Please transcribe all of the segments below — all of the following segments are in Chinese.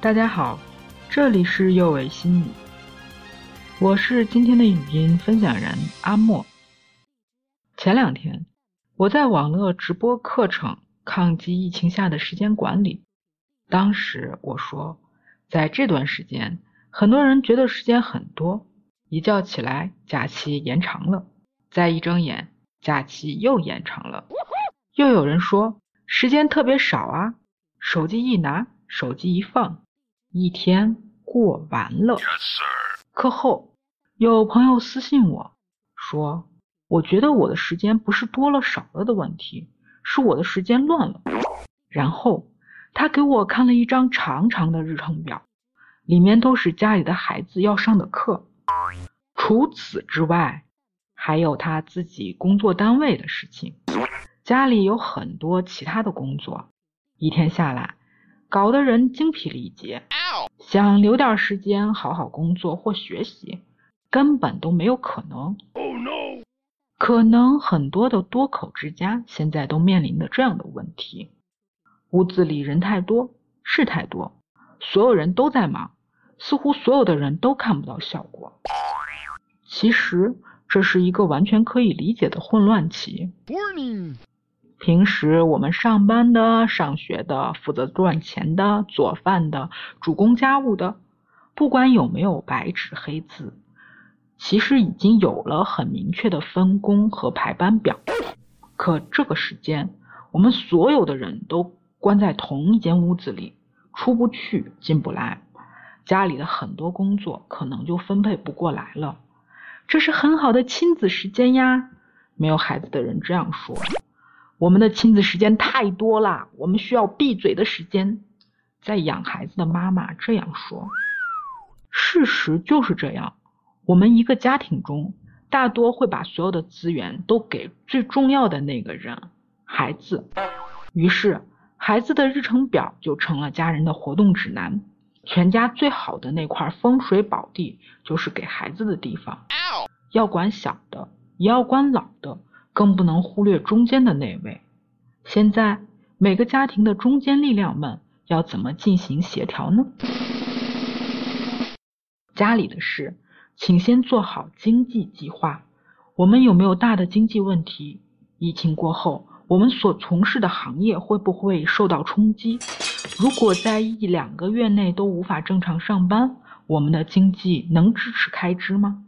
大家好，这里是幼为心理，我是今天的语音分享人阿莫。前两天我在网络直播课程《抗击疫情下的时间管理》，当时我说，在这段时间，很多人觉得时间很多，一觉起来假期延长了，再一睁眼假期又延长了，又有人说时间特别少啊，手机一拿，手机一放。一天过完了。课后有朋友私信我说：“我觉得我的时间不是多了少了的问题，是我的时间乱了。”然后他给我看了一张长长的日程表，里面都是家里的孩子要上的课。除此之外，还有他自己工作单位的事情，家里有很多其他的工作，一天下来。搞得人精疲力竭，想留点时间好好工作或学习，根本都没有可能。可能很多的多口之家现在都面临着这样的问题：屋子里人太多，事太多，所有人都在忙，似乎所有的人都看不到效果。其实这是一个完全可以理解的混乱期。平时我们上班的、上学的、负责赚钱的、做饭的、主攻家务的，不管有没有白纸黑字，其实已经有了很明确的分工和排班表。可这个时间，我们所有的人都关在同一间屋子里，出不去、进不来，家里的很多工作可能就分配不过来了。这是很好的亲子时间呀，没有孩子的人这样说。我们的亲子时间太多了，我们需要闭嘴的时间。在养孩子的妈妈这样说，事实就是这样。我们一个家庭中，大多会把所有的资源都给最重要的那个人——孩子。于是，孩子的日程表就成了家人的活动指南。全家最好的那块风水宝地，就是给孩子的地方。要管小的，也要管老的。更不能忽略中间的那位。现在每个家庭的中坚力量们要怎么进行协调呢？家里的事，请先做好经济计划。我们有没有大的经济问题？疫情过后，我们所从事的行业会不会受到冲击？如果在一两个月内都无法正常上班，我们的经济能支持开支吗？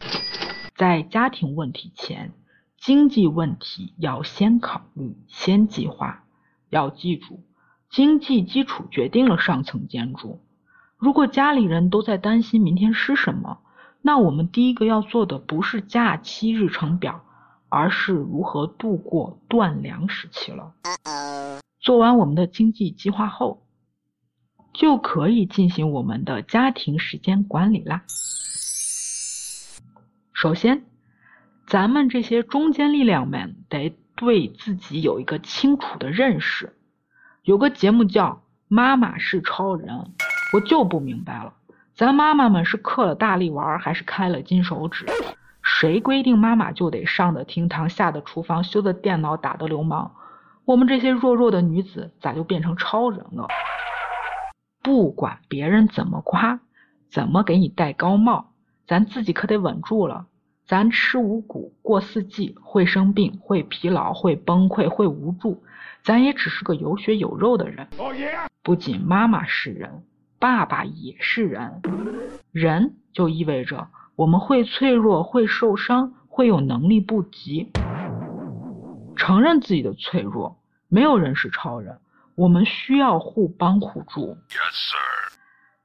在家庭问题前。经济问题要先考虑，先计划。要记住，经济基础决定了上层建筑。如果家里人都在担心明天吃什么，那我们第一个要做的不是假期日程表，而是如何度过断粮时期了。做完我们的经济计划后，就可以进行我们的家庭时间管理啦。首先。咱们这些中坚力量们得对自己有一个清楚的认识。有个节目叫《妈妈是超人》，我就不明白了，咱妈妈们是嗑了大力丸还是开了金手指？谁规定妈妈就得上的厅堂、下的厨房、修的电脑、打的流氓？我们这些弱弱的女子咋就变成超人了？不管别人怎么夸，怎么给你戴高帽，咱自己可得稳住了。咱吃五谷过四季，会生病，会疲劳，会崩溃，会无助。咱也只是个有血有肉的人。不仅妈妈是人，爸爸也是人。人就意味着我们会脆弱，会受伤，会有能力不及。承认自己的脆弱，没有人是超人。我们需要互帮互助。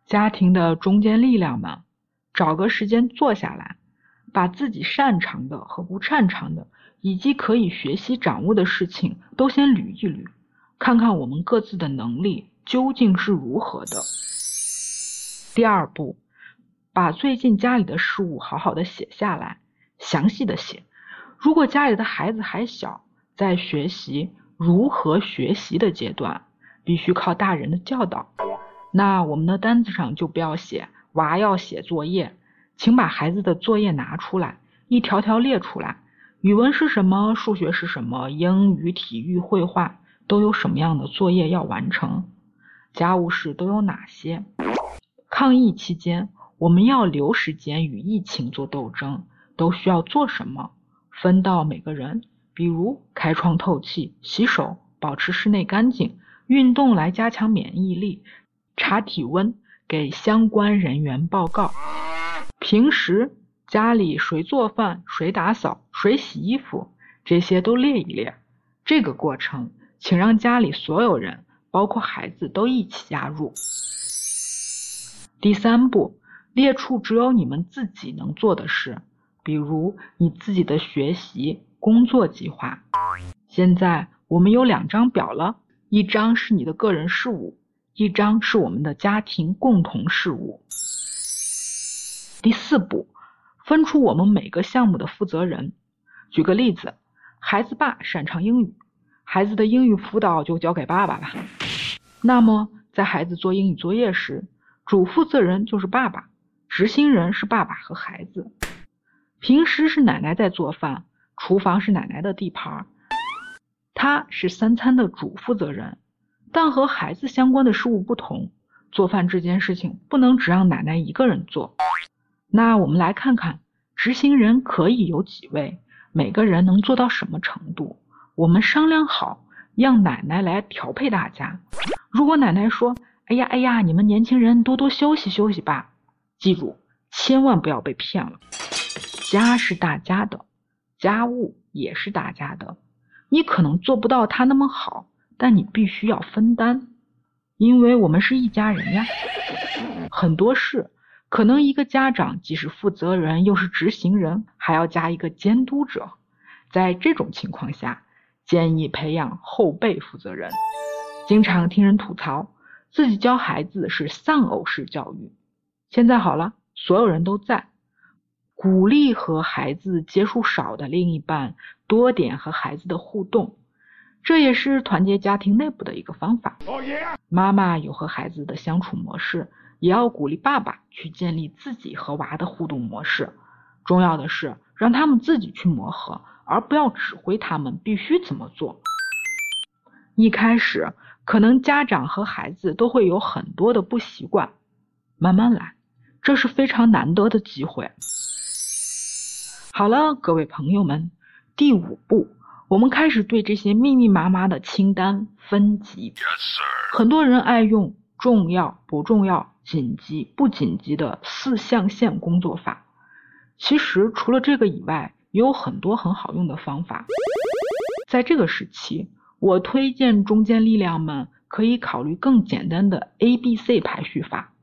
家庭的中坚力量们，找个时间坐下来。把自己擅长的和不擅长的，以及可以学习掌握的事情都先捋一捋，看看我们各自的能力究竟是如何的。第二步，把最近家里的事物好好的写下来，详细的写。如果家里的孩子还小，在学习如何学习的阶段，必须靠大人的教导，那我们的单子上就不要写娃要写作业。请把孩子的作业拿出来，一条条列出来。语文是什么？数学是什么？英语、体育、绘画都有什么样的作业要完成？家务事都有哪些？抗疫期间，我们要留时间与疫情做斗争，都需要做什么？分到每个人，比如开窗透气、洗手、保持室内干净、运动来加强免疫力、查体温、给相关人员报告。平时家里谁做饭、谁打扫、谁洗衣服，这些都列一列。这个过程，请让家里所有人，包括孩子，都一起加入。第三步，列出只有你们自己能做的事。比如你自己的学习、工作计划。现在我们有两张表了，一张是你的个人事务，一张是我们的家庭共同事务。第四步，分出我们每个项目的负责人。举个例子，孩子爸擅长英语，孩子的英语辅导就交给爸爸吧。那么在孩子做英语作业时，主负责人就是爸爸，执行人是爸爸和孩子。平时是奶奶在做饭，厨房是奶奶的地盘儿，她是三餐的主负责人。但和孩子相关的事物不同，做饭这件事情不能只让奶奶一个人做。那我们来看看执行人可以有几位，每个人能做到什么程度？我们商量好，让奶奶来调配大家。如果奶奶说：“哎呀哎呀，你们年轻人多多休息休息吧。”记住，千万不要被骗了。家是大家的，家务也是大家的。你可能做不到他那么好，但你必须要分担，因为我们是一家人呀。很多事，可能一个家长既是负责人，又是执行人，还要加一个监督者。在这种情况下，建议培养后备负责人。经常听人吐槽，自己教孩子是丧偶式教育。现在好了，所有人都在。鼓励和孩子接触少的另一半多点和孩子的互动，这也是团结家庭内部的一个方法。妈妈有和孩子的相处模式，也要鼓励爸爸去建立自己和娃的互动模式。重要的是让他们自己去磨合，而不要指挥他们必须怎么做。一开始可能家长和孩子都会有很多的不习惯，慢慢来，这是非常难得的机会。好了，各位朋友们，第五步，我们开始对这些密密麻麻的清单分级。很多人爱用重要、不重要、紧急、不紧急的四象限工作法。其实除了这个以外，也有很多很好用的方法。在这个时期，我推荐中坚力量们可以考虑更简单的 A、B、C 排序法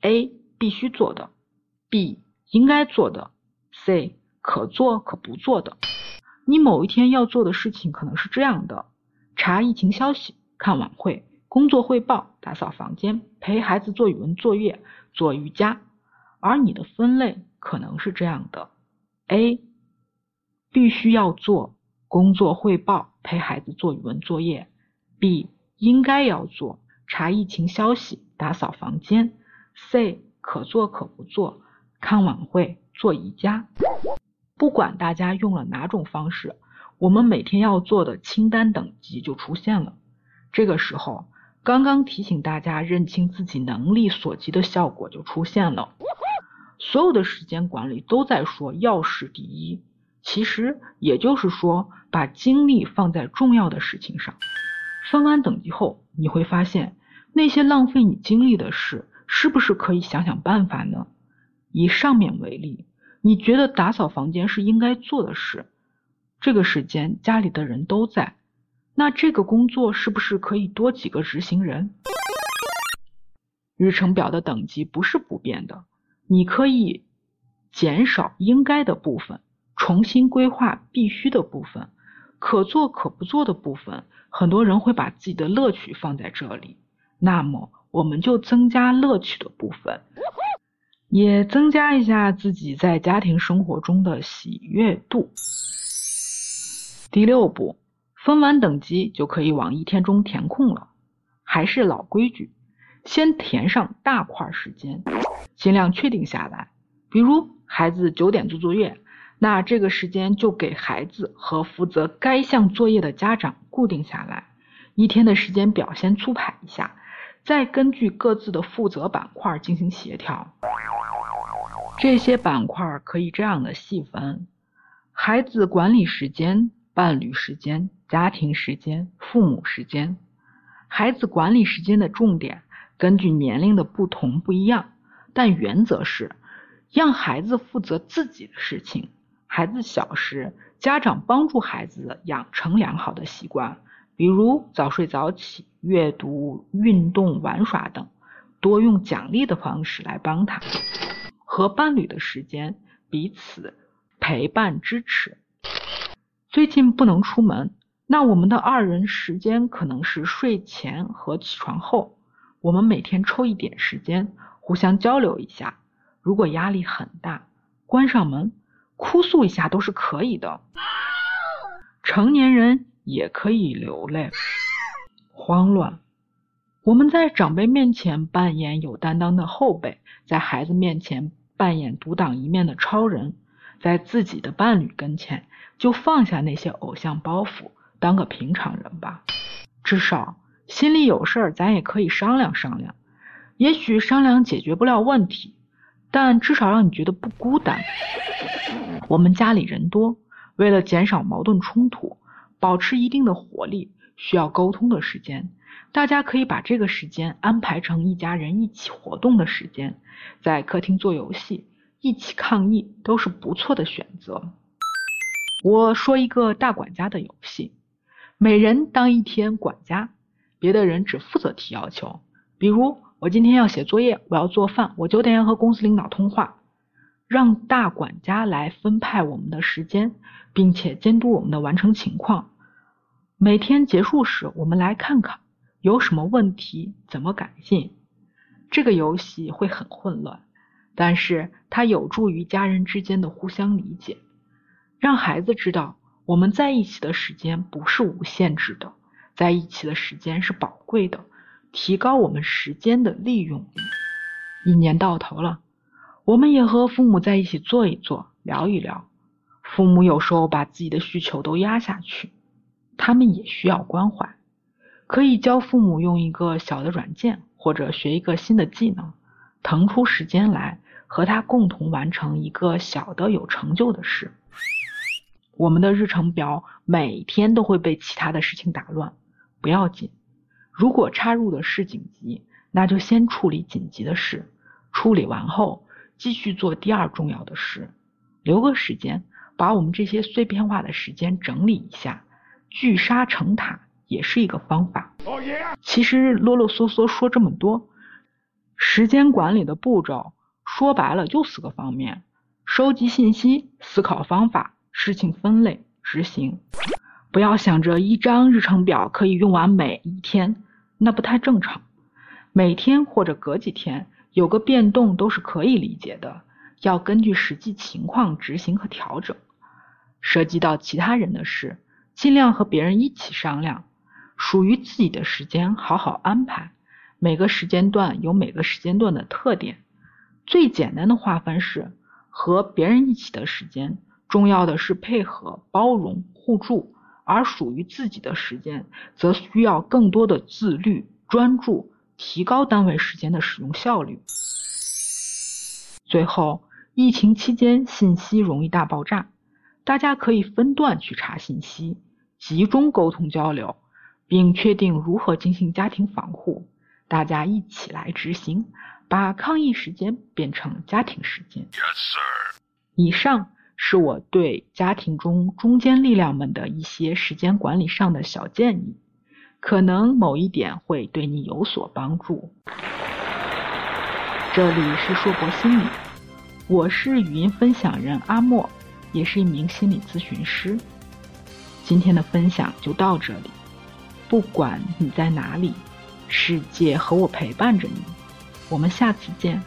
：A 必须做的，B 应该做的，C。可做可不做的，你某一天要做的事情可能是这样的：查疫情消息、看晚会、工作汇报、打扫房间、陪孩子做语文作业、做瑜伽。而你的分类可能是这样的：A 必须要做工作汇报、陪孩子做语文作业；B 应该要做查疫情消息、打扫房间；C 可做可不做看晚会、做瑜伽。不管大家用了哪种方式，我们每天要做的清单等级就出现了。这个时候，刚刚提醒大家认清自己能力所及的效果就出现了。所有的时间管理都在说要事第一，其实也就是说把精力放在重要的事情上。分完等级后，你会发现那些浪费你精力的事，是不是可以想想办法呢？以上面为例。你觉得打扫房间是应该做的事，这个时间家里的人都在，那这个工作是不是可以多几个执行人？日程表的等级不是不变的，你可以减少应该的部分，重新规划必须的部分，可做可不做的部分。很多人会把自己的乐趣放在这里，那么我们就增加乐趣的部分。也增加一下自己在家庭生活中的喜悦度。第六步，分完等级就可以往一天中填空了。还是老规矩，先填上大块时间，尽量确定下来。比如孩子九点做作业，那这个时间就给孩子和负责该项作业的家长固定下来。一天的时间表先粗排一下，再根据各自的负责板块进行协调。这些板块可以这样的细分：孩子管理时间、伴侣时间、家庭时间、父母时间。孩子管理时间的重点根据年龄的不同不一样，但原则是让孩子负责自己的事情。孩子小时，家长帮助孩子养成良好的习惯，比如早睡早起、阅读、运动、玩耍等，多用奖励的方式来帮他。和伴侣的时间，彼此陪伴支持。最近不能出门，那我们的二人时间可能是睡前和起床后，我们每天抽一点时间，互相交流一下。如果压力很大，关上门，哭诉一下都是可以的。成年人也可以流泪、慌乱。我们在长辈面前扮演有担当的后辈，在孩子面前。扮演独当一面的超人，在自己的伴侣跟前就放下那些偶像包袱，当个平常人吧。至少心里有事儿，咱也可以商量商量。也许商量解决不了问题，但至少让你觉得不孤单。我们家里人多，为了减少矛盾冲突，保持一定的活力，需要沟通的时间。大家可以把这个时间安排成一家人一起活动的时间，在客厅做游戏，一起抗议都是不错的选择。我说一个大管家的游戏，每人当一天管家，别的人只负责提要求。比如我今天要写作业，我要做饭，我九点要和公司领导通话，让大管家来分派我们的时间，并且监督我们的完成情况。每天结束时，我们来看看。有什么问题怎么改进？这个游戏会很混乱，但是它有助于家人之间的互相理解，让孩子知道我们在一起的时间不是无限制的，在一起的时间是宝贵的，提高我们时间的利用。一年到头了，我们也和父母在一起坐一坐，聊一聊。父母有时候把自己的需求都压下去，他们也需要关怀。可以教父母用一个小的软件，或者学一个新的技能，腾出时间来和他共同完成一个小的有成就的事。我们的日程表每天都会被其他的事情打乱，不要紧。如果插入的是紧急，那就先处理紧急的事，处理完后继续做第二重要的事，留个时间把我们这些碎片化的时间整理一下，聚沙成塔。也是一个方法。其实啰啰嗦嗦说这么多，时间管理的步骤说白了就四个方面：收集信息、思考方法、事情分类、执行。不要想着一张日程表可以用完每一天，那不太正常。每天或者隔几天有个变动都是可以理解的，要根据实际情况执行和调整。涉及到其他人的事，尽量和别人一起商量。属于自己的时间好好安排，每个时间段有每个时间段的特点。最简单的划分是和别人一起的时间，重要的是配合、包容、互助；而属于自己的时间，则需要更多的自律、专注，提高单位时间的使用效率。最后，疫情期间信息容易大爆炸，大家可以分段去查信息，集中沟通交流。并确定如何进行家庭防护，大家一起来执行，把抗疫时间变成家庭时间。Yes, sir. 以上是我对家庭中中坚力量们的一些时间管理上的小建议，可能某一点会对你有所帮助。这里是硕博心理，我是语音分享人阿莫，也是一名心理咨询师。今天的分享就到这里。不管你在哪里，世界和我陪伴着你。我们下次见。